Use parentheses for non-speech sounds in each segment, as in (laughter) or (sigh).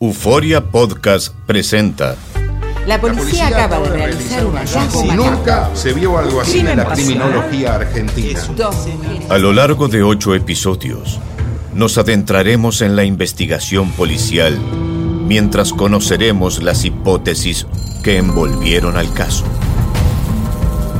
Euforia Podcast presenta. La policía, acaba de realizar un hallazgo Si nunca se vio algo así en la criminología argentina. A lo largo de ocho episodios, nos adentraremos en la investigación policial mientras conoceremos las hipótesis que envolvieron al caso.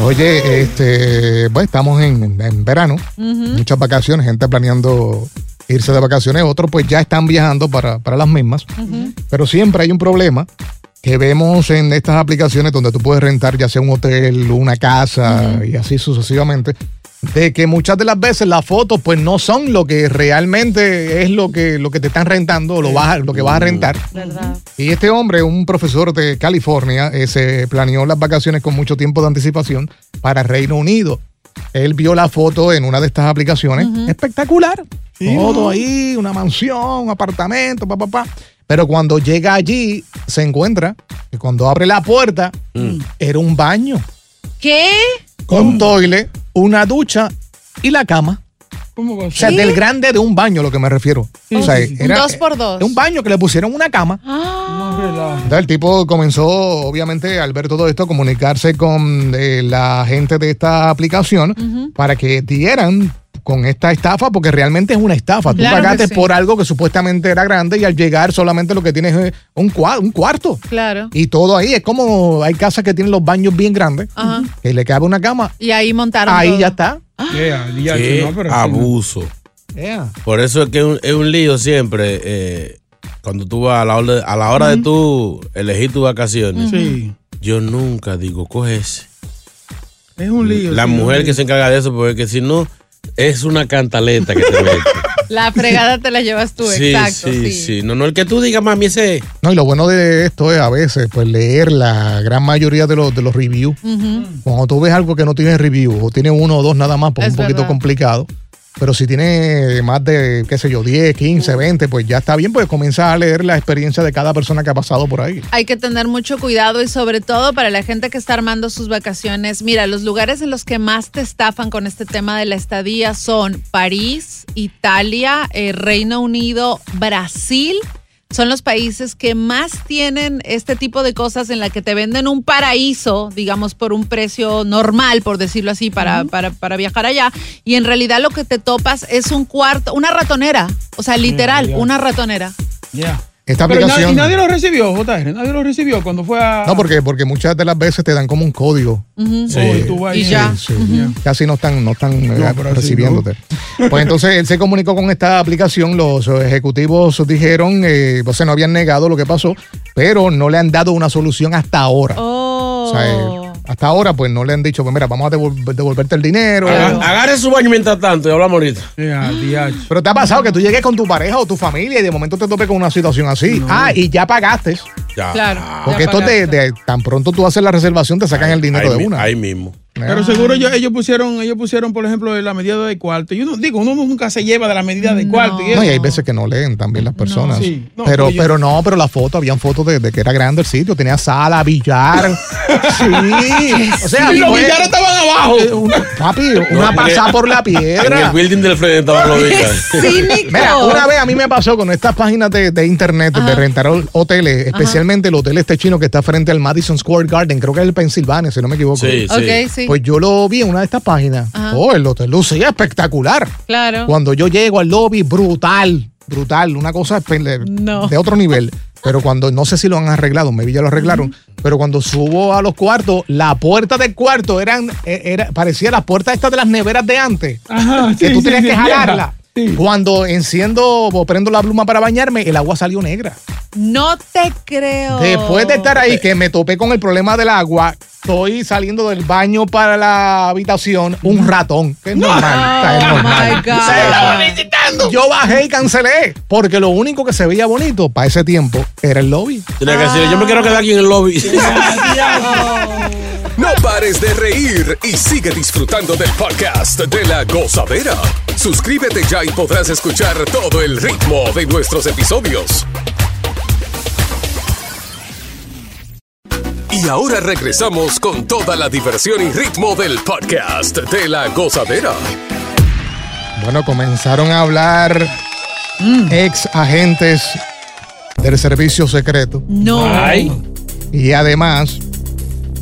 Oye, este, bueno, estamos en, en verano, muchas vacaciones, gente planeando irse de vacaciones, otros pues ya están viajando para, para las mismas, pero siempre hay un problema que vemos en estas aplicaciones donde tú puedes rentar ya sea un hotel, una casa y así sucesivamente, de que muchas de las veces las fotos pues no son lo que realmente es lo que, lo que te están rentando o lo, vas lo que vas a rentar. Y este hombre, un profesor de California, eh, se planeó las vacaciones con mucho tiempo de anticipación para Reino Unido. Él vio la foto en una de estas aplicaciones. Espectacular. Todo ahí, una mansión, un apartamento, pa, pa, pa. Pero cuando llega allí, se encuentra que cuando abre la puerta, era un baño ¿Qué? con toile, una ducha y la cama. ¿Cómo va a O sea, ¿Sí? del grande de un baño, lo que me refiero. O sea, Un dos por dos. Un baño que le pusieron una cama. No relaja. Entonces el tipo comenzó, obviamente, al ver todo esto, a comunicarse con eh, la gente de esta aplicación para que dieran con esta estafa, porque realmente es una estafa. Tú Claro pagaste sí. por algo que supuestamente era grande y al llegar solamente lo que tienes es un, cua- un cuarto. Claro. Y todo ahí es como hay casas que tienen los baños bien grandes, Ajá. que le cabe una cama. Y ahí montaron. Ahí todo. ya está. Yeah, diacho, Qué no, pero así no. abuso. Yeah. Por eso es que es un, es un lío siempre. eh, cuando tú vas a la hora, a la hora de tú elegir tus vacaciones. Sí, Yo nunca digo, coge ese. es un lío. La sí, mujer que se encarga de eso, porque si no, es una cantaleta que te mete. (laughs) La fregada te la llevas tú, sí, exacto. sí, Sí, sí. No, no, el que tú digas, mami, ese. No, y lo bueno de esto es a veces pues leer la gran mayoría de los, de los reviews. Cuando tú ves algo que no tiene review o tiene uno o dos nada más, pues es Es un poquito verdad. complicado. Pero si tiene más de, qué sé yo, 10, 15, 20, pues ya está bien, pues comienza a leer la experiencia de cada persona que ha pasado por ahí. Hay que tener mucho cuidado y sobre todo para la gente que está armando sus vacaciones. Mira, los lugares en los que más te estafan con este tema de la estadía son París, Italia, eh, Reino Unido, Brasil. Son los países que más tienen este tipo de cosas en la que te venden un paraíso, digamos, por un precio normal, por decirlo así, para, para, para viajar allá. Y en realidad lo que te topas es un cuarto, una ratonera. O sea, literal, una ratonera. Yeah. Esta Pero na- aplicación. y nadie lo recibió, JR. Nadie lo recibió cuando fue a. No, porque, porque muchas de las veces te dan como un código. Sí. Oh, y tú vas Y ya. Sí, Casi no están, no están eh, recibiéndote. (laughs) Pues entonces él se comunicó con esta aplicación, los ejecutivos dijeron, eh, o sea, no habían negado lo que pasó, pero no le han dado una solución hasta ahora. Oh. O sea, eh, hasta ahora pues no le han dicho, pues mira, vamos a devol- devolverte el dinero. Aga- Agarre su baño mientras tanto y hablamos ahorita. Yeah, diacho. Pero te ha pasado que tú llegues con tu pareja o tu familia y de momento te topes con una situación así. Ah, y ya pagaste. Ya. Claro. Porque Ya esto de, pagaste. de- tan pronto tú haces la reservación, te sacan el dinero de mi- una. Ahí mismo. Pero seguro ellos, ellos pusieron, ellos pusieron, por ejemplo, la medida de cuarto. Yo no digo, uno nunca se lleva de la medida de cuarto. Y No, y hay veces que no leen también las personas. sí. No, pero, pero yo- pero no, pero la foto, habían fotos de, de que era grande el sitio, tenía sala, billar. (laughs) sí. O sea, y los billares estaban abajo. eh, una- papi, una porque- pasada por la En el piedra. building del los billares. (laughs) Cínico. Mira, una vez a mí me pasó con estas páginas de, de internet de rentar hoteles, especialmente el hotel este chino que está frente al Madison Square Garden, creo que es el Pensilvania, si no me equivoco. Sí, sí. Ok, sí. Pues yo lo vi en una de estas páginas. Ajá. Oh, el hotel lucía espectacular. claro. Cuando yo llego al lobby, brutal, brutal, una cosa No. de otro nivel. Pero cuando, no sé si lo han arreglado, maybe ya lo arreglaron, pero cuando subo a los cuartos, la puerta del cuarto eran, eh, era, parecía las puertas estas de las neveras de antes. Ajá, que sí, tú tenías sí, que jalarla. Sí. Cuando enciendo o prendo la pluma para bañarme, el agua salió negra. No te creo. Después de estar ahí, que me topé con el problema del agua, estoy saliendo del baño para la habitación, un ratón. Que es normal. está, es Oh, normal. my God. Yo bajé y cancelé, porque lo único que se veía bonito para ese tiempo era el lobby. Tienes que decirle, yo me quiero quedar aquí en el lobby. (laughs) No pares de reír y sigue disfrutando del podcast de la gozadera. Suscríbete ya y podrás escuchar todo el ritmo de nuestros episodios. Y ahora regresamos con toda la diversión y ritmo del podcast de la gozadera. Bueno, comenzaron a hablar ex agentes del servicio secreto. No. Ay. Y además,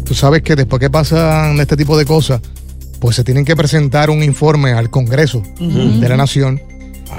tú sabes que después que pasan este tipo de cosas, pues se tienen que presentar un informe al Congreso de la Nación.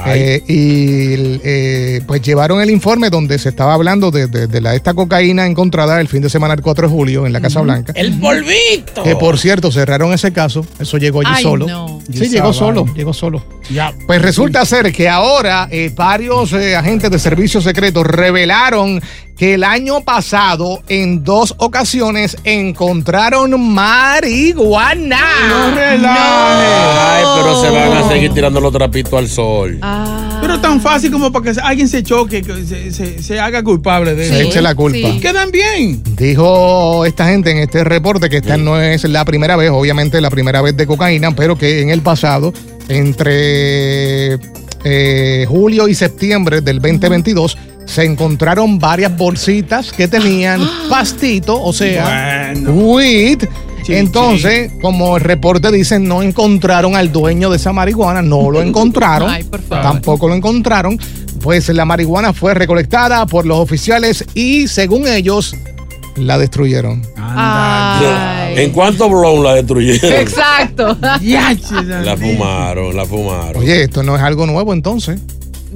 Eh, y eh, pues llevaron el informe donde se estaba hablando de, de- de la, esta cocaína encontrada el fin de semana del 4 de julio en la Casa Blanca. El polvito. Que por cierto, cerraron ese caso. Eso llegó allí Ay, solo. no. Sí, llegó solo, llegó solo. Ya. Pues resulta ser que ahora eh, varios eh, agentes de servicios secretos revelaron que el año pasado en dos ocasiones encontraron marihuana. No relajes. Ay, pero se van a seguir tirando los trapitos al sol. Ah. Pero tan fácil como para que alguien se choque, que se, se- se haga culpable de Se eso. eche la culpa. sí. Quedan bien. Dijo esta gente en este reporte que esta no es la primera vez, obviamente la primera vez de cocaína, pero que en el pasado, entre eh, julio y septiembre del 2022, se encontraron varias bolsitas que tenían (gasps) pastito, o sea, Bueno. weed. Sí, Entonces, como el reporte dice, no encontraron al dueño de esa marihuana, no lo (laughs) encontraron, Ay, por favor. tampoco lo encontraron. Pues la marihuana fue recolectada por los oficiales y, según ellos, la destruyeron. Ay. ¿En cuánto blow la destruyeron? Exacto. (laughs) La fumaron, la fumaron. Oye, esto no es algo nuevo entonces.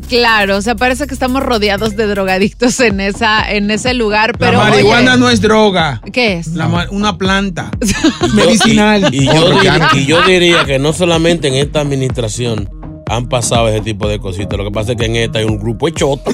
Claro, o sea, parece que estamos rodeados de drogadictos en esa, en ese lugar, pero. la marihuana oye, no es droga. ¿Qué es? La una planta (laughs) medicinal. Y, y yo Orgánica. dir- y yo diría que no solamente en esta administración han pasado ese tipo de cositas. Lo que pasa es que en esta hay un grupo de chotas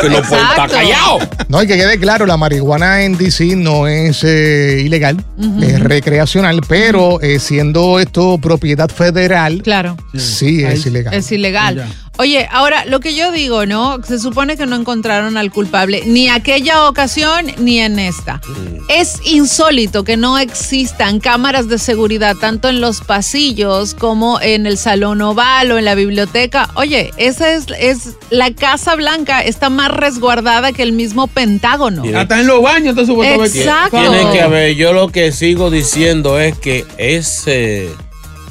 que no pueden estar Exacto. callados. No, y que quede claro, la marihuana en DC no es eh, ilegal, es recreacional, pero eh, siendo esto propiedad federal, Claro. sí es ilegal. Es ilegal. Ya. Oye, ahora lo que yo digo, ¿no? Se supone que no encontraron al culpable ni aquella ocasión ni en esta. Es insólito que no existan cámaras de seguridad tanto en los pasillos como en el salón oval o en la biblioteca. Oye, esa es, es la Casa Blanca está más resguardada que el mismo Pentágono. Tiene- Hasta en los baños, entonces supuesto ver que- Exacto. Tienen que haber, yo lo que sigo diciendo es que ese,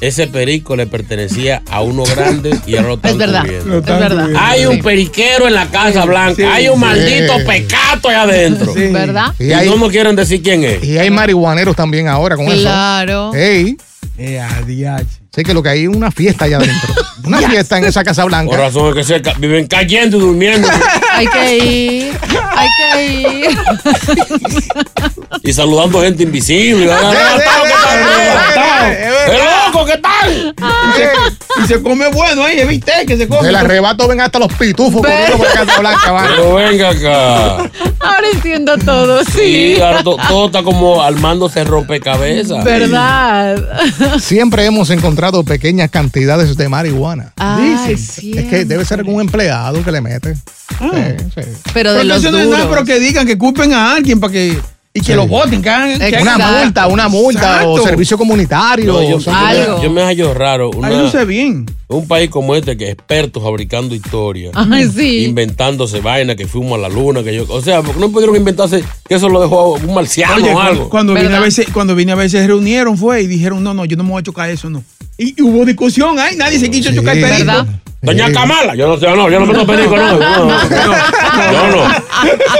ese perico le pertenecía a uno grande y ahora lo están Es verdad. cubriendo. Es verdad. Hay un periquero en la Casa Blanca, sí, hay un sí. maldito pecato allá adentro. Sí. ¿Verdad? Y Y hay, no nos quieren decir quién es. y hay marihuaneros también ahora con Claro. eso. Ey, Eh, adiache. sé que lo que hay es una fiesta allá adentro. (laughs) Una fiesta en esa Casa Por Blanca. razón es que se ca- viven cayendo y durmiendo (laughs) Hay que ir. Hay que ir. y saludando gente invisible. ¡Arrebatado, ¿qué tal? eh, eh, eh, ¡Eh, loco, qué tal! Y se come bueno ahí, ¿viste? Que se come. del arrebato ven hasta los pitufos corriendo por la Casa Blanca. van. Pero venga acá. Ahora entiendo todo, sí. Sí, ahora to- todo está como armándose rompecabezas. ¿Verdad? Siempre hemos encontrado pequeñas cantidades de marihuana. Ay, sí. Es que debe ser algún empleado que le mete. Sí, sí. Pero de Pero los es nada, pero que digan que culpen a alguien para que. Y que Sí. lo voten, que hagan. que Exacto. Una hagan- multa, una multa o servicio comunitario. No, yo, o sea, yo me- Algo. yo me hallo raro. una- sé bien. un país como este que es experto fabricando historias. (laughs) Ay, sí. Inventándose vainas que fuimos a la luna, que yo. O sea, ¿por qué no pudieron inventarse que eso lo dejó un marciano Oye, o algo? cuando vine a veces, cuando vine a veces se reunieron fue y dijeron, no, no, yo no me voy a chocar eso, no. Y, y hubo discusión, ay, nadie se quiso Sí. chocar el perico. ¿Verdad? Doña Sí. Kamala, yo no sé, no, yo no me lo perico, no. no, no, Yo no.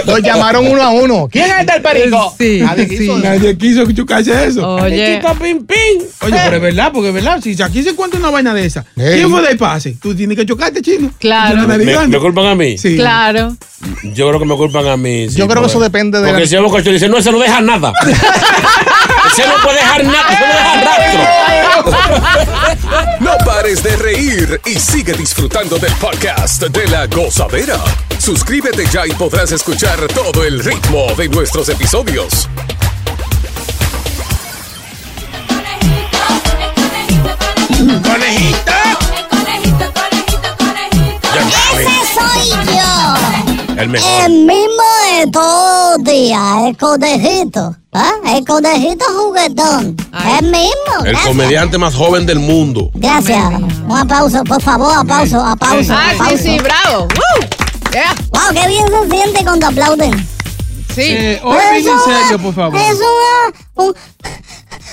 Los llamaron uno a uno. ¿Quién es el perico? Sí, Nadie quiso. sí. Nadie quiso chocarse eso. Oye, Chiquita pim pim. Oye, pero es verdad, porque es verdad, si aquí se encuentra una vaina de esa, Ey. ¿quién fue del pase? Tú tienes que chocarte, chino. Claro. No ¿Me, me culpan a mí? Sí. claro. Yo creo que me culpan a mí. sí, Yo creo que eso depende de Porque la- si el bocacho dice, no, ese no deja nada. (laughs) Ese no puede dejar nada, ese no deja rastro. No pares de reír y sigue disfrutando del podcast de la gozadera. Suscríbete ya y podrás escuchar todo el ritmo de nuestros episodios. Conejito. El mejor. El mismo de todos los días, el conejito. ¿ah? El conejito juguetón. El mismo. El gracias. comediante más joven del mundo. Gracias. Un aplauso, por favor, aplauso, aplauso. Ah, sí, aplauso. sí, bravo. Woo. Yeah. Wow, qué bien se siente cuando aplauden. Sí. Eh, oye, bien en serio, por favor. Es una- un,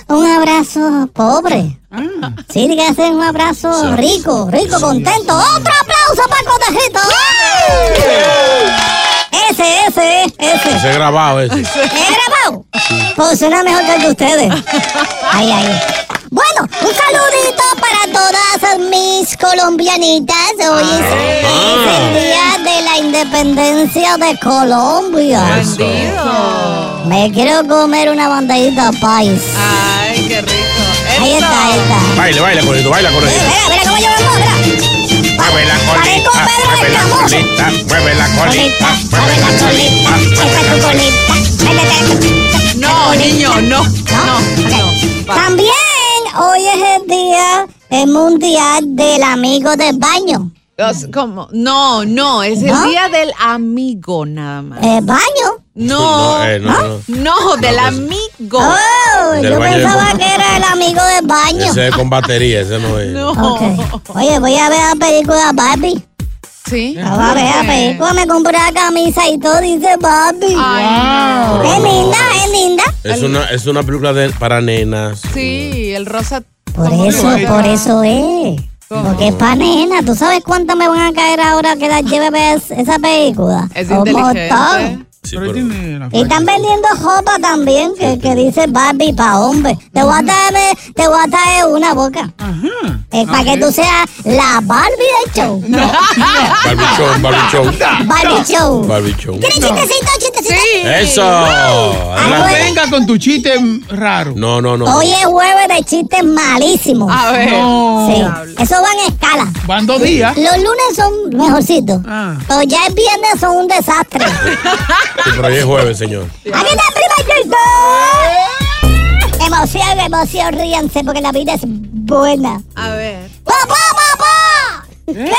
un abrazo pobre. Ah. Sí, que ser un abrazo rico, rico, contento. Otro aplauso para conejito. Ese, ese, ese. Ese grabado ese. ¿Es grabado? Pues suena mejor que el de ustedes. Ay, ay. Bueno, un saludito para todas mis colombianitas. Hoy es, es el día de la independencia de Colombia. Bandido. Me quiero comer una bandejita país. Ay, qué rico. Ahí está, ahí está. Baila, baila, conejito, baila, conejito. mira, mira cómo yo me muevo, mira. Mueve la colita, mueve el la colita, mueve la colita, mueve la colita, es tu colita. No, niño, no. ¿No? No. También hoy es el día el mundial del amigo del baño. ¿Cómo? No, no, es el ¿No? día del amigo nada más. ¿El baño? No, No, eh, no, no. no, del amigo. Oh, Del yo pensaba que era el amigo del baño. Ese es con batería, ese no es. (laughs) No. Ok. Oye, voy a ver la película Barbie. Sí. Voy a ver la película, me compré la camisa y todo dice Barbie. Ay, Es linda, es linda. Es una, es una película de, para nenas. sí, el rosa. Por ¿cómo eso, por eso es. Porque es pa' nena. ¿Tú sabes cuánto me van a caer ahora que la lleve a ver esa película? Es Un inteligente. montón. Sí, Pero pero- tiene la Y están vendiendo ropa también que, que dice Barbie para hombre. Te voy a traer, te voy a traer una boca. Ajá. Es para que tú seas la Barbie del show. Barbichón, barbichón. Barbie show. Barbichón. ¿Quieres chistecito, chistecito? Eso. Ah. Venga con tu chiste raro. No, no, no. Hoy es jueves de chistes malísimos. A ver. No. Sí, eso va en escala. Van dos días. Los lunes son mejorcitos. Ah. Pero ya el viernes son un desastre. Sí, pero hoy es jueves, señor. ¡Aquí está el primer chiste! Emoción, emoción, ríanse porque la vida es buena. A ver. ¡Papá, papá! ¿Qué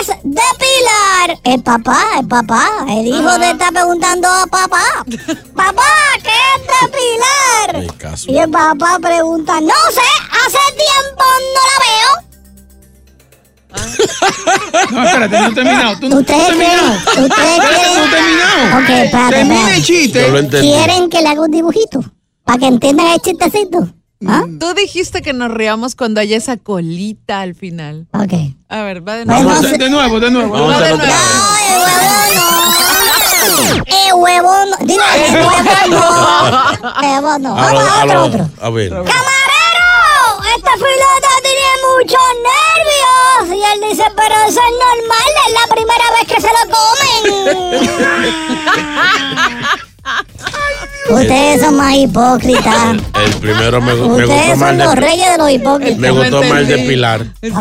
es depilar? El papá, el papá. El hijo le está preguntando a papá. (laughs) Papá, ¿qué es depilar? Caso. Y el papá pregunta, no sé, hace tiempo no la veo. (laughs) No, espérate, no he terminado. Tú, no- ¿Ustedes no he terminado. quieren? ¿Ustedes Espérate, quieren? no he terminado. Ok, espérate, Termina espérate. el chiste. Yo lo entendí. ¿Quieren que le haga un dibujito? Para que entiendan el chistecito. ¿Ah? Tú dijiste que nos riamos cuando haya esa colita al final. Ok. A ver, va de Bueno, nuevo. no sé. De nuevo, de nuevo. Vamos a hacerlo otra No, el huevo no. El huevo no. Dile, el huevo no. Huevo no. (laughs) A Vamos a otro, otro. A ver. ¡Camarero! Esta filota tiene muchos nervios. Y él dice, pero eso es normal, es la primera vez que se lo comen. (laughs) Ustedes son más hipócritas. El primero me, me Ustedes gustó son más los de, reyes de los hipócritas. me gustó más el de. Pilar. No,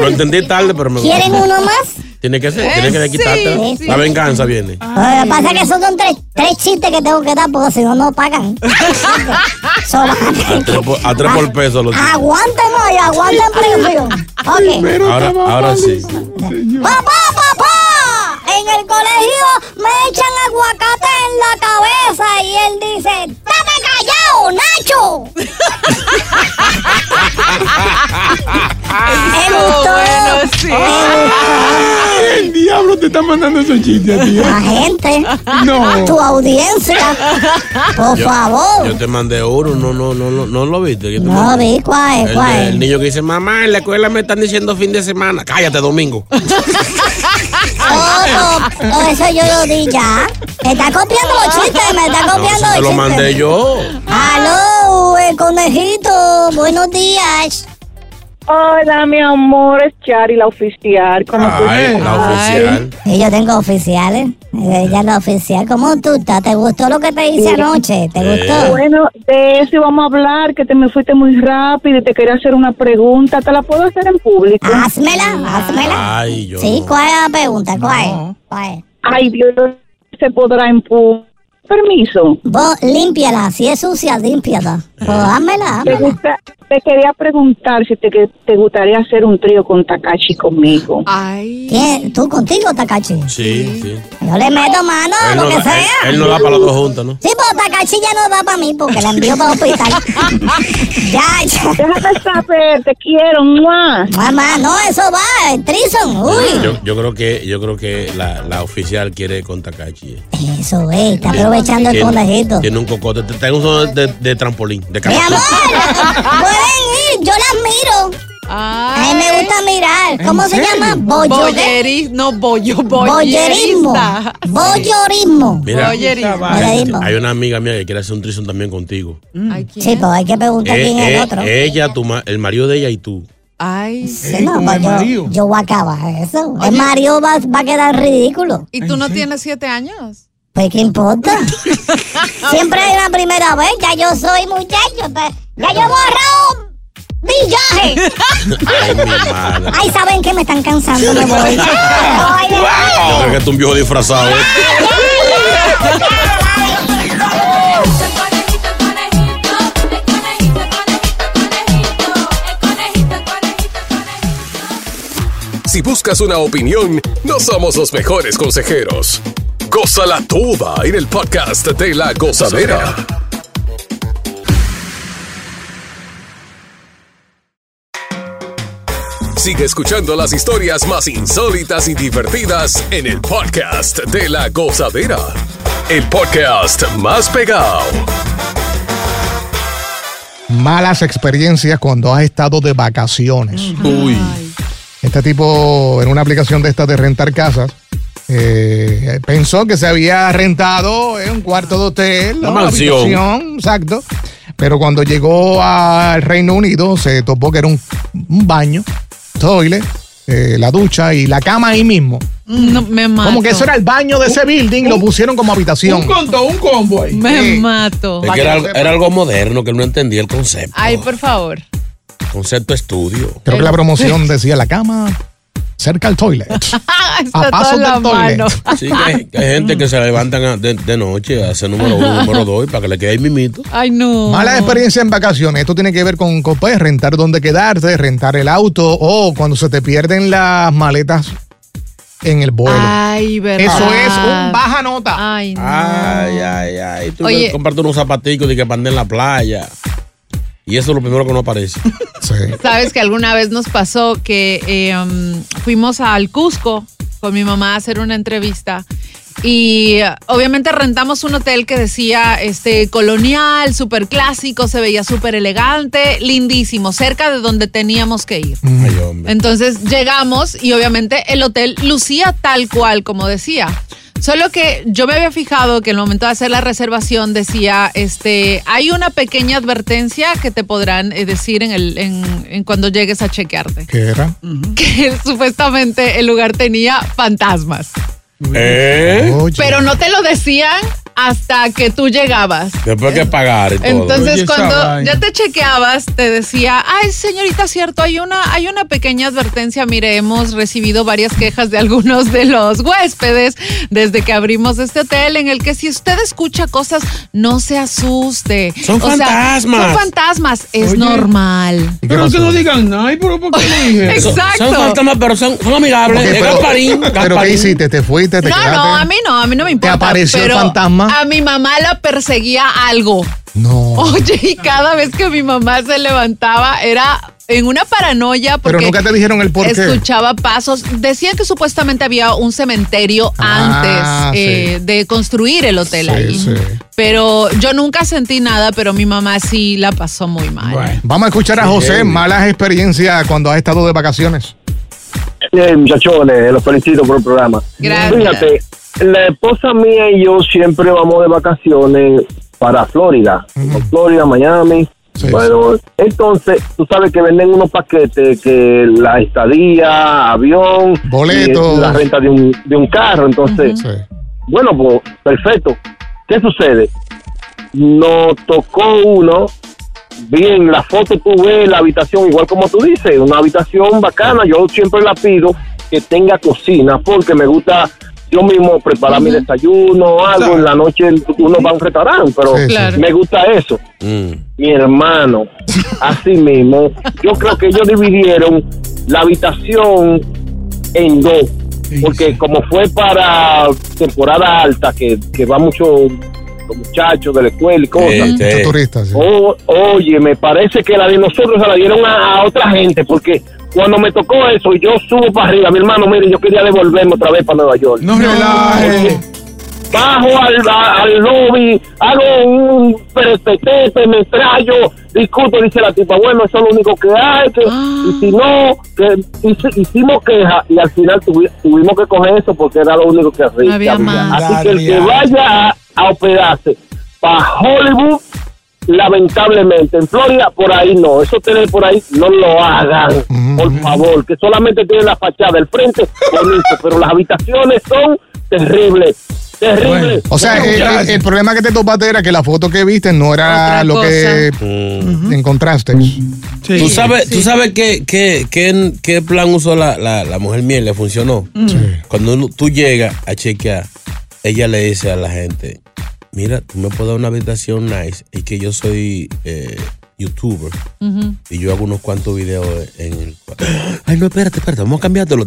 lo entendí tarde, pero me gustó. ¿Quieren uno más? Tiene que ser, tiene que Sí, quitarte. sí. La venganza viene. Lo que pasa es que son tres, tres chistes que tengo que dar porque si no, no pagan. (laughs) A A tres, por- a tres por peso los Aguanten hoy, aguanten precio. Ok. Ahora, ahora sí. ¡Papá, papá! En el colegio me echan aguacate en la cabeza él dice, ¡Date callado, Nacho! (laughs) Me gustó. bueno, sí. Gustó. El diablo te está mandando esos chistes a ti. La gente, No. tu audiencia, por Yo favor. te mandé uno, no, no, no, no, no lo viste. Yo te No mandé. vi cuál es, El, cuál el niño que dice, mamá, en la escuela me están diciendo fin de semana. Cállate, domingo. (laughs) Todo, todo eso yo lo di ya. Me está copiando los chistes, me está No, copiando si los te lo chistes. mandé yo. Aló, el conejito, buenos días. Hola, mi amor, es Chari, la oficial. ¿Cómo tú Ay, estás? la oficial. Y yo tengo oficiales. Ella es la oficial. ¿Cómo tú estás? ¿Te gustó lo que te hice Sí. anoche? ¿Te Eh. gustó? Bueno, de eso íbamos a hablar, que te me fuiste muy rápido y te quería hacer una pregunta. ¿Te la puedo hacer en público? Házmela, házmela. Ay, yo. Sí, ¿cuál es la pregunta? ¿Cuál es? ¿Cuál es? Ay, Dios, se podrá en público. Permiso. Vos, límpiala. Si es sucia, límpiala. Pues házmela, Te, házmela. gusta- te quería preguntar si te, que te gustaría hacer un trío con Takashi conmigo. Ay. ¿Quién? ¿Tú contigo, Takachi? Sí, sí. Yo le meto mano a Él lo no, que da, sea. él- él no da para los dos juntos, ¿no? Sí, pero Takachi ya no da para mí porque la envío para el hospital. (laughs) ya, ya. Déjame saber, te quiero. ¡mua! Mamá, no, eso va, el trison. Uy. Yo, yo creo que yo creo que la, la oficial quiere con Takachi. eh. Eso es, está aprovechando el Tiene- conejito. Tiene un cocote. Te tengo un son de, de trampolín, de Mi amor, pueden ir, yo las miro. A mí me gusta mirar. ¿Cómo se llama? Bollo. Boyeri, no, bollo, Bollerismo. boyerista. Bollorismo. Mira, Boyerismo. Bollerismo. hay una amiga mía que quiere hacer un trison también contigo. Ay, ¿quién? Sí, pues hay que preguntar Eh, quién es el eh, otro. ella, tu ma- el marido de ella y tú. Ay. Sí, no, pues yo, yo voy a acabar eso. El marido va, va a quedar ridículo. ¿Y tú no tienes siete años? Pues, ¿qué importa? Siempre hay una primera vez. Ya yo soy muchacho. pues, Ya yo he borrado villaje. Ay, mi madre. Ay, ¿saben qué? Me están cansando. Me voy. (laughs) Ay, Yo creo que es un viejo disfrazado. ¿eh? Si buscas una opinión, no somos los mejores consejeros. Gózala toda en el podcast de la gozadera. Sigue escuchando las historias más insólitas y divertidas en el podcast de la gozadera. El podcast más pegado. Malas experiencias cuando has estado de vacaciones. Uy. Este tipo, en una aplicación de estas de rentar casas, eh, pensó que se había rentado un cuarto de hotel. Mansión. Habitación, exacto. Pero cuando llegó al Reino Unido, se topó que era un, un baño, toilet, eh, la ducha y la cama ahí mismo. No, me mato. Como que eso era el baño de ese building, lo pusieron como habitación. Un conto, un combo ahí. Me Sí. mato. Es que era, algo- era algo moderno que él no entendía el concepto. Ay, por favor. Concepto estudio. Creo que la promoción decía la cama cerca al toilet. (laughs) A pasos del toilet. Sí, que hay, que hay gente que se levantan a- de, de noche a hacer número uno, número dos, y para que le quede ahí mimito. Ay, no. Mala experiencia en vacaciones. Esto tiene que ver con, con, pues, rentar dónde quedarte, rentar el auto o cuando se te pierden las maletas en el vuelo. Ay, verdad. Eso es un baja nota. Ay, no. Ay, ay, ay. Tú Oye. comparte unos zapaticos de que andar en la playa. Y eso es lo primero que no aparece. (laughs) Sí. Sabes que alguna vez nos pasó que eh, um, fuimos al Cusco con mi mamá a hacer una entrevista y eh, obviamente rentamos un hotel que decía este colonial, súper clásico, se veía súper elegante, lindísimo, cerca de donde teníamos que ir. Ay, hombre. Entonces llegamos y obviamente el hotel lucía tal cual como decía. Solo que yo me había fijado que en el momento de hacer la reservación decía, este, hay una pequeña advertencia que te podrán eh, decir en el, en, en cuando llegues a chequearte. ¿Qué era? (laughs) Que supuestamente el lugar tenía fantasmas. ¿Eh? Pero no te lo decían hasta que tú llegabas. Después que pagar y todo. Entonces, Oye, cuando ya te chequeabas, te decía, ay, señorita, cierto, hay una, hay una pequeña advertencia. Mire, hemos recibido varias quejas de algunos de los huéspedes desde que abrimos este hotel, en el que si usted escucha cosas, no se asuste. Son O sea, fantasmas. son fantasmas, es Oye. normal. ¿Y qué Pero que no digan nada, ¿y pero por qué no (laughs) dije? Exacto. Son fantasmas, pero son, son amigables. Pero, Gasparín, pero ¿qué Gasparín. hiciste? ¿Te fuiste? ¿Te No, quedaste? no, a mí no, a mí no me importa. apareció el pero A mi mamá la perseguía algo. No. Oye, y cada vez que mi mamá se levantaba era en una paranoia porque Pero nunca te dijeron el por qué. escuchaba pasos. Decían que supuestamente había un cementerio Ah, antes eh, de construir el hotel Sí, ahí. sí. Pero yo nunca sentí nada, pero mi mamá sí la pasó muy mal. Bueno. Vamos a escuchar a José. Malas experiencias cuando has estado de vacaciones. Bien, muchachones, los felicito por el programa. Gracias. Fíjate, la esposa mía y yo siempre vamos de vacaciones para Florida. Florida, Miami. Sí. Bueno, entonces, tú sabes que venden unos paquetes que la estadía, avión, Boletos. la renta de un, de un carro. Entonces, bueno, pues perfecto. ¿Qué sucede? Nos tocó uno, bien, la foto tú ves, la habitación, igual como tú dices, una habitación bacana. Yo siempre la pido que tenga cocina porque me gusta yo mismo preparar mi desayuno o algo. En la noche uno va a un restaurante, pero Sí, sí. Claro. me gusta eso. Mi hermano, (laughs) así mismo, yo creo que ellos dividieron la habitación en dos. Porque como fue para temporada alta, que, que va mucho los muchachos de la escuela y cosas. Sí, sí. Muchos turistas, sí. O- oye, me parece que la de nosotros se la dieron a, a otra gente, porque cuando me tocó eso y yo subo para arriba, mi hermano, mire, yo quería devolverme otra vez para Nueva York. No relaje. Bajo al, al lobby, hago un peretete, me extrayo, discuto, dice la tipa, bueno, eso es lo único que hay, que, y si no, que hici- hicimos queja y al final tuvi- tuvimos que coger eso porque era lo único que hacía. Así que el que vaya a, a operarse para Hollywood, lamentablemente, en Florida, por ahí no, eso tener por ahí, no lo hagan, por favor, que solamente tiene la fachada, el frente bonito, pero las habitaciones son terribles, terribles. O sea, el, el- el problema que te topaste era que la foto que viste no era Otra lo que encontraste. ¿Tú sabes, tú sabes qué, qué, qué, qué plan usó la, la, la mujer miel? Le funcionó. Cuando uno- tú llegas a chequear, ella le dice a la gente, mira, me puedes dar una habitación nice y que yo soy eh, youtuber y yo hago unos cuantos videos en el... (gasps) Ay, no, espérate, espérate, vamos a cambiártelo.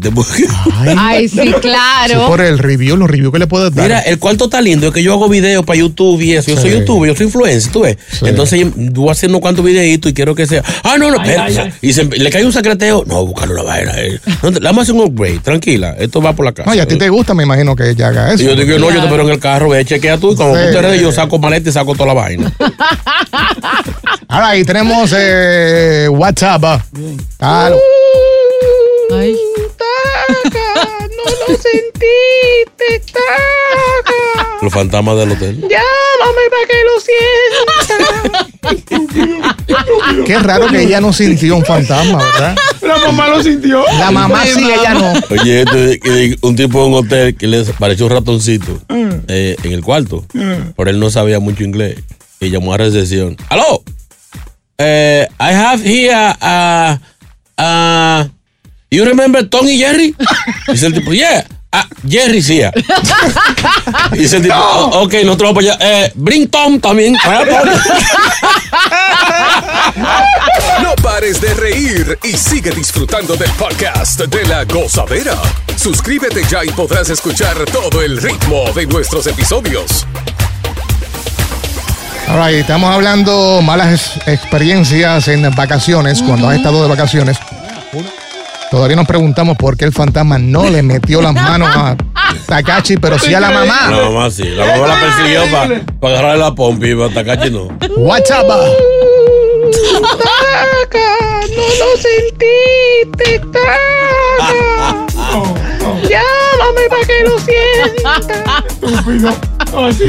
Ay, sí, (laughs) claro. por el review, los reviews que le puedes dar. Mira, el cuarto está lindo, es que yo hago videos para YouTube y eso. Yo soy youtuber, yo soy influencer, tú ves. Sí. Entonces yo voy a hacer unos cuantos videitos y quiero que sea. Ah, no, no, Ay, espérate. ay, ay. Y se- le cae un secreteo. No, buscarlo la vaina. eh. No, le vamos a hacer un upgrade, tranquila. Esto va por la casa. No, y a ti te gusta, me imagino que ella haga eso. Y yo digo, no, yo te espero en el carro, ve, chequea tú. Y Sí. tú te redes, yo saco maleta y saco toda la vaina. Ahora tenemos eh, WhatsApp. ah. Claro. Ay. no lo sentiste, taca. Los fantasmas del hotel. Llámame para que lo sientas. Qué raro que ella no sintió un fantasma, ¿verdad? La mamá lo sintió. La mamá sí, ella no. Oye, este, un tipo en un hotel que le pareció un ratoncito eh, en el cuarto. Pero él no sabía mucho inglés. Y llamó a recepción. ¡Aló! Eh, I have here uh, uh, you remember Tom y Jerry? Dice el tipo, yeah. Ah, Jerry sí. yeah. Dice el tipo, "Oh, ok, nosotros vamos para allá. Eh, bring Tom también. (laughs) No pares de reír y sigue disfrutando del podcast de la gozadera. Suscríbete ya y podrás escuchar todo el ritmo de nuestros episodios. All right, estamos hablando malas ex- experiencias en vacaciones, cuando has estado de vacaciones. Todavía nos preguntamos por qué el fantasma no le metió las manos a (laughs) Takachi, pero sí a la mamá. La mamá sí. La mamá la persiguió para agarrarle la pompa y para Takachi no. WhatsApp. Taca, no lo sentiste, taca. (laughs) Llámame para que lo sientas.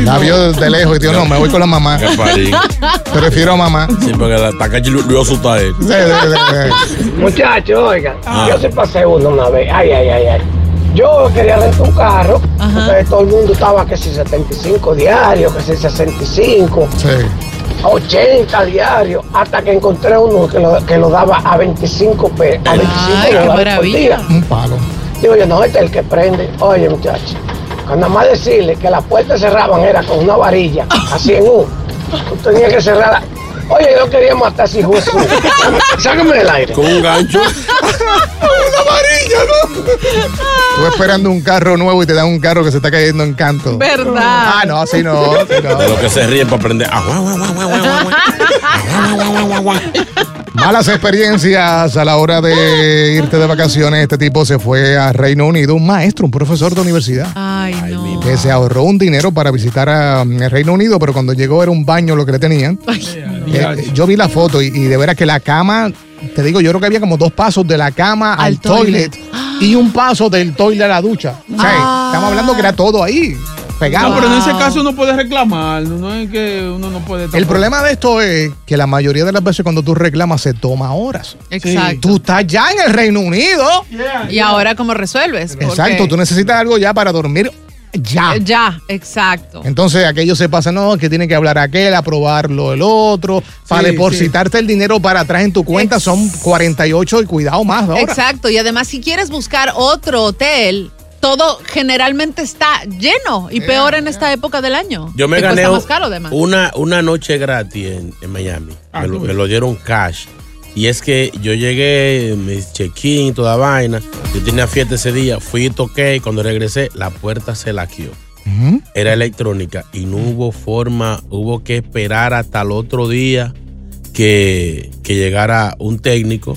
La vio de lejos y dijo, no, me voy con la mamá. (laughs) Prefiero a mamá. Sí, porque la Takachi lo, lo asusta a él. Sí, sí, sí, Muchachos, oigan, Ah. yo se pasé uno una vez. Ay, ay, ay, ay. Yo quería rentar un carro, todo el mundo estaba que si 75 diarios, que si 65, sí. 80 diarios, hasta que encontré uno que lo, que lo daba a 25 pesos, a 25 Ay, qué maravilla. día. Un palo. Digo yo, no, este es el que prende. Oye, muchachos, cuando más decirle que las puertas cerraban era con una varilla, así en un. Tú tenías que cerrarla. Oye, yo quería matar a ese hijo de su- Sácame del aire. Con un gancho. Una varilla, ¿no? Tú esperando un carro nuevo y te dan un carro que se está cayendo en canto. ¿Verdad? Ah, no, así no. así no. De lo que se ríen para aprender. Ah, guau, guau, guau, guau. (laughs) Malas experiencias a la hora de irte de vacaciones. Este tipo se fue a Reino Unido, un maestro, un profesor de universidad. Ay, no. que se ahorró un dinero para visitar a mm, el Reino Unido, pero cuando llegó era un baño lo que le tenían. Eh, yo vi la foto y, y de veras que la cama, te digo, yo creo que había como dos pasos de la cama al, Al toilet, toilet. y un paso del toilet a la ducha. O sea, Ah. estamos hablando que era todo ahí. Pegaba. No, pero en ese caso uno puede reclamar, no, no es que uno no puede... El problema de esto es que la mayoría de las veces cuando tú reclamas se toma horas. Exacto. Tú estás ya en el Reino Unido. Y ahora, ¿cómo resuelves? Porque- Exacto, tú necesitas algo ya para dormir ya. Ya, exacto. Entonces aquellos se pasan, no, que tiene que hablar aquel, aprobarlo el otro, para Sí, depositarte el dinero para atrás en tu cuenta son 48 y cuidado más ahora. Exacto. Y además, si quieres buscar otro hotel, todo generalmente está lleno. Y peor en esta época del año. Yo me gané más caro, además. una, una noche gratis en, en Miami. Ah, me, lo, tú. me lo dieron cash. Y es que yo llegué, me check-in, toda vaina. Yo tenía fiesta ese día. Fui y toqué. Y cuando regresé, la puerta se laqueó. Era electrónica y no hubo forma, hubo que esperar hasta el otro día que, que llegara un técnico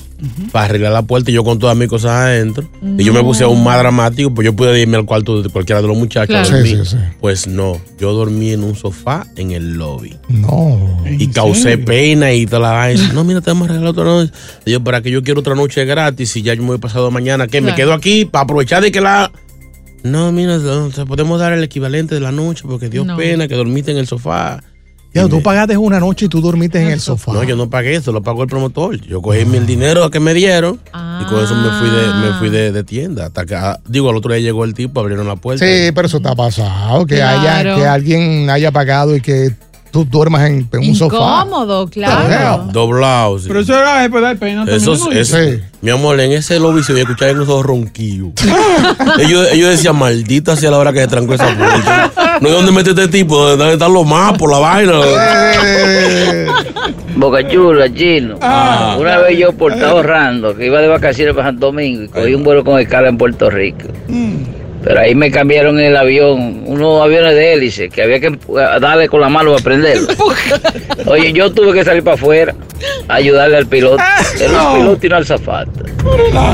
para arreglar la puerta y yo con todas mis cosas adentro. Y yo me puse aún más dramático, pues yo pude irme al cuarto de cualquiera de los muchachos. Claro. a dormir. Sí, sí, sí. Pues no, yo dormí en un sofá en el lobby. No. Y causé pena y toda la vaina. (laughs) No, mira, te vamos a arreglar otra noche. Y yo, para que yo quiero otra noche gratis y ya yo me voy pasado mañana, que me quedo aquí para aprovechar de que la... No, mira, no, podemos dar el equivalente de la noche porque dio No. pena que dormiste en el sofá. Ya, tú pagaste una noche y tú dormiste en el sofá. No, yo no pagué eso, lo pagó el promotor. Yo cogí mi- el dinero que me dieron y con eso me fui de, me fui de, de tienda. Hasta que, ah, digo, al otro día llegó el tipo, abrieron la puerta. Sí, pero eso está pasado, que Claro. haya que alguien haya pagado y que tú duermas en, en un sofá. Incómodo, claro. Doblado. sí. Pero eso era después dar pena también. Eso ¿no? es, es- mi amor, en ese lobby se veía escuchar en esos ronquillos. (laughs) ellos, ellos decían, maldita sea la hora que se trancó esa puerta. No hay dónde meter este tipo, dónde están los mapos, la vaina. Boca Chula, chino. Ah. Una vez yo por estar ahorrando, que iba de vacaciones para Santo Domingo y cogí un vuelo con escala en Puerto Rico. Pero ahí me cambiaron el avión, unos aviones de hélice, que había que empu- darle con la mano para prenderlo. (laughs) Oye, yo tuve que salir para afuera a ayudarle al piloto. Era No. un piloto y no al zafata.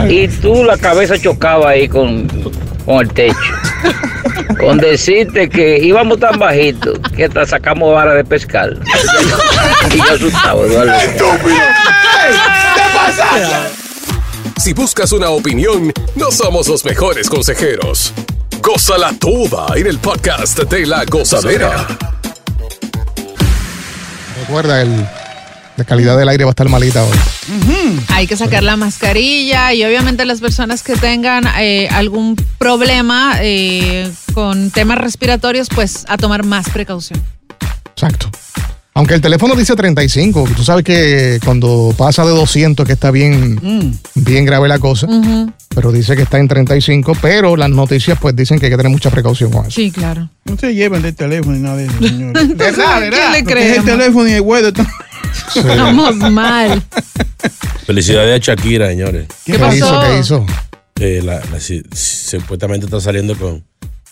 Y tú la cabeza chocaba ahí con, con el techo. Con decirte que íbamos tan bajitos que hasta sacamos vara de pescar. y yo asustado, Eduardo. (laughs) Si buscas una opinión, no somos los mejores consejeros. Gózala toda en el podcast de La Gozadera. Recuerda, el, la calidad del aire va a estar malita hoy. Hay que sacar la mascarilla y obviamente las personas que tengan eh, algún problema eh, con temas respiratorios, pues a tomar más precaución. Exacto. Aunque el teléfono dice 35, tú sabes que cuando pasa de 200 que está bien, bien grave la cosa, pero dice que está en 35, pero las noticias pues dicen que hay que tener mucha precaución con eso. Sí, claro. No se lleven del teléfono ni nada de eso, señores. (laughs) ¿Verdad, verdad? ¿Qué le Lo que es el teléfono y el huevo. (laughs) Estamos mal. Felicidades a Shakira, señores. ¿Qué ¿Qué pasó? hizo? ¿Qué hizo? Eh, la- la- si- supuestamente está saliendo con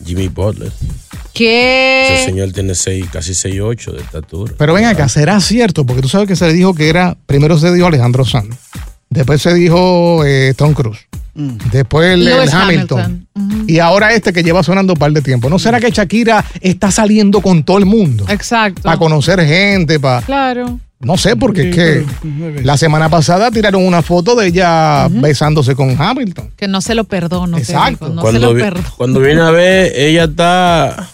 Jimmy Butler. Ese ¿Qué? señor tiene seis, casi 6'8 de estatura. Pero ven acá, ¿será cierto? Porque tú sabes que se le dijo que era, primero se dijo Alejandro Sanz, después se dijo eh, Tom Cruise, después el, el Lewis Hamilton, Hamilton. y ahora este que lleva sonando un par de tiempo. ¿No será que Shakira está saliendo con todo el mundo? Exacto. Para conocer gente, para... Claro. No sé, porque es que la semana pasada tiraron una foto de ella besándose con Hamilton. Que no se lo perdono. Exacto. digo, No se cuando, lo vi- perdono. cuando viene a ver, ella está.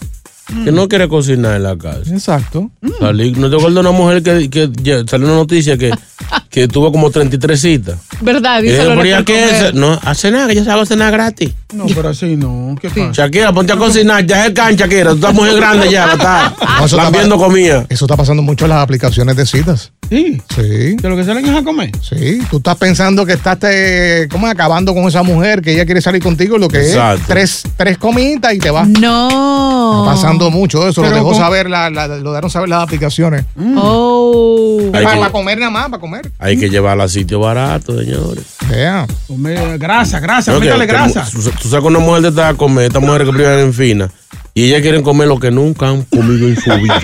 Que no quiere cocinar en la casa. Exacto. Salí- ¿No te acuerdas de una mujer que, que ya salió una noticia que, (laughs) que tuvo como 33 citas? ¿Verdad? Y Dice ella, Lola ¿pero ya por qué comer. es? No, hace nada, que yo salgo a cenar gratis. No, pero así no. ¿Qué pasa? Shakira, ponte a cocinar, ya es can, Shakira. Tú estás mujer grande ya, (laughs) No, está eso está lambiendo pa- comida. Eso está pasando mucho en las aplicaciones de citas. Sí. Sí. ¿De lo que salen es a comer? Sí. Tú estás pensando que estás te, ¿cómo es? acabando con esa mujer que ella quiere salir contigo, lo que Exacto. es tres, tres comidas y te vas. No. Está pasando mucho eso. Lo dejó con- saber, la, la- lo dejaron saber las aplicaciones. Oh. Hay Para, que- para comer nada más, para comer. Hay que llevarla a sitio barato, señores. Vea. Comer grasa, grasa, métale que grasa. Tú, tú sacas una mujer de esta a comer, esta mujer que privan en fina, y ellas quieren comer lo que nunca han comido en su (laughs) vida.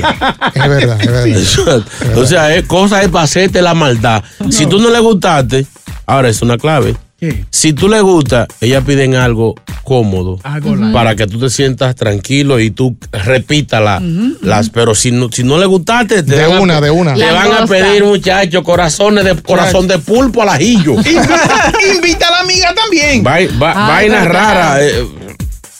Es verdad, es verdad. o sea, es cosa es para hacerte la maldad. Si tú no le gustaste, ahora es una clave. ¿Qué? Si tú le gusta, ellas piden algo cómodo Algo para que tú te sientas tranquilo y tú repítala. las, pero si no, si no le gustaste, te De van a- una, de una. Te van a pedir, muchachos, corazones de corazón de pulpo al ajillo. (laughs) Invita a la amiga también. Va- Ay, vaina verdad. rara. eh,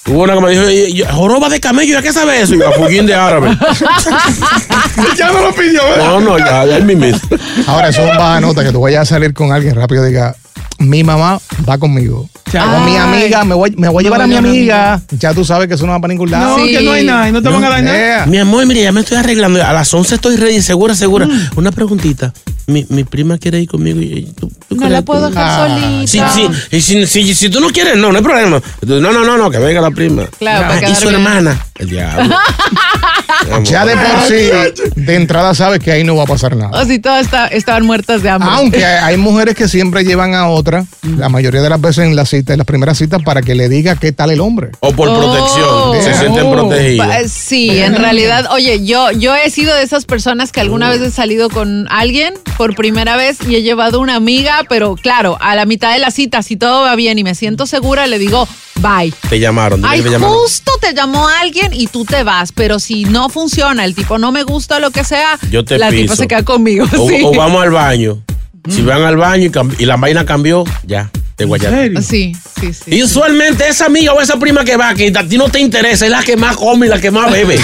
Hubo una que me dijo, "Y- y- joroba de camello, ¿ya qué sabe eso? Y yo, fuguín de árabe. (laughs) ya no lo pidió, ¿verdad? No, no, ya, ya es mi mismo. Ahora, eso es un baja nota que tú vayas a salir con alguien rápido y diga, mi mamá va conmigo. Con mi amiga, me voy, me voy a llevar a mi amiga. Ya tú sabes que eso no va para ningún lado. No, que no hay nada, y no te van a dar nada. Mi amor, mire, ya me estoy arreglando. A las 11 estoy ready, segura, segura. Una preguntita. Mi, mi prima quiere ir conmigo y y tú, tú No la puedo dejar Ah, solita. Sí, sí. Y si, si, si tú no quieres, no, no hay problema. No, no, no, no, que venga la prima. Claro, para Ah, y su bien. hermana. El diablo. (laughs) Ya de por sí, de entrada sabes que ahí no va a pasar nada. O si todas está- estaban muertas de hambre. Aunque hay mujeres que siempre llevan a otra, la mayoría de las veces en la cita, en las primeras citas, para que le diga qué tal el hombre. O por protección. Se sienten protegidos. Pa- Sí, en realidad, oye, yo, yo he sido de esas personas que alguna vez he salido con alguien por primera vez y he llevado una amiga, pero claro, a la mitad de la cita, si todo va bien y me siento segura, le digo, bye. Te llamaron. Ay, que te llamaron. justo te llamó alguien y tú te vas, pero si no funciona, el tipo no me gusta, lo que sea, Yo te la piso. tipa se queda conmigo. O, (laughs) sí. o vamos al baño. Si van al baño y, la vaina cambió, ya, te guayaste. Sí, sí, sí. Y usualmente esa amiga o esa prima que va, que a ti no te interesa, es la que más come y la que más bebe.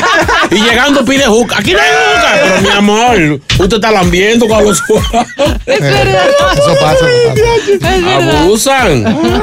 (laughs) y llegando pide juca. Aquí no hay juca. Pero mi amor, usted está lambiendo con los Es verdad. Eso pasa. eso pasa. Es verdad. Abusan.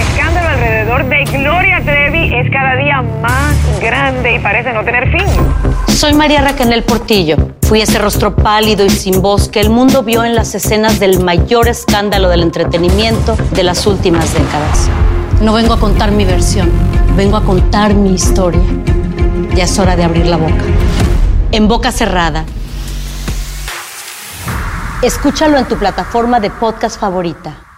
Escándalo alrededor de Gloria Trevi es cada día más grande y parece no tener fin. Soy María Raquel Portillo. Fui ese rostro pálido y sin voz que el mundo vio en las escenas del mayor escándalo del entretenimiento de las últimas décadas. No vengo a contar mi versión, vengo a contar mi historia. Ya es hora de abrir la boca. En boca cerrada. Escúchalo en tu plataforma de podcast favorita.